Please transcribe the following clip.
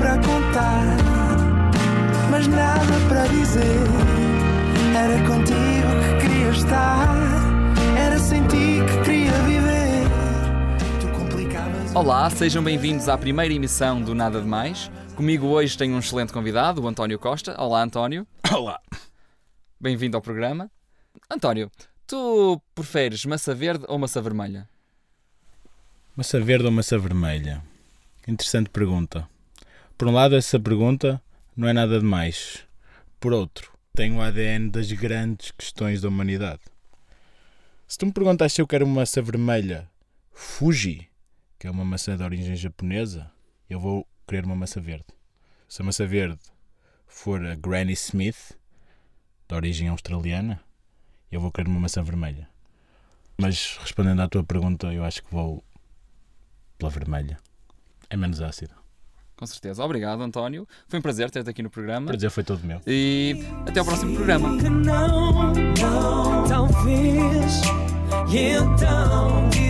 para contar, mas nada para dizer. Era contigo que queria estar, era sem ti que queria viver. Tu complicavas. Olá, sejam bem-vindos à primeira emissão do Nada de Mais. Comigo hoje tenho um excelente convidado, o António Costa. Olá, António. Olá. Bem-vindo ao programa. António, tu preferes massa verde ou massa vermelha? Massa verde ou massa vermelha? Interessante pergunta. Por um lado, essa pergunta não é nada demais. Por outro, tem o ADN das grandes questões da humanidade. Se tu me perguntas se eu quero uma maçã vermelha Fuji, que é uma maçã de origem japonesa, eu vou querer uma maçã verde. Se a maçã verde for a Granny Smith, de origem australiana, eu vou querer uma maçã vermelha. Mas respondendo à tua pergunta, eu acho que vou pela vermelha. É menos ácida. Com certeza. Obrigado, António. Foi um prazer ter-te aqui no programa. Para dizer, foi todo meu. E até ao próximo programa. Que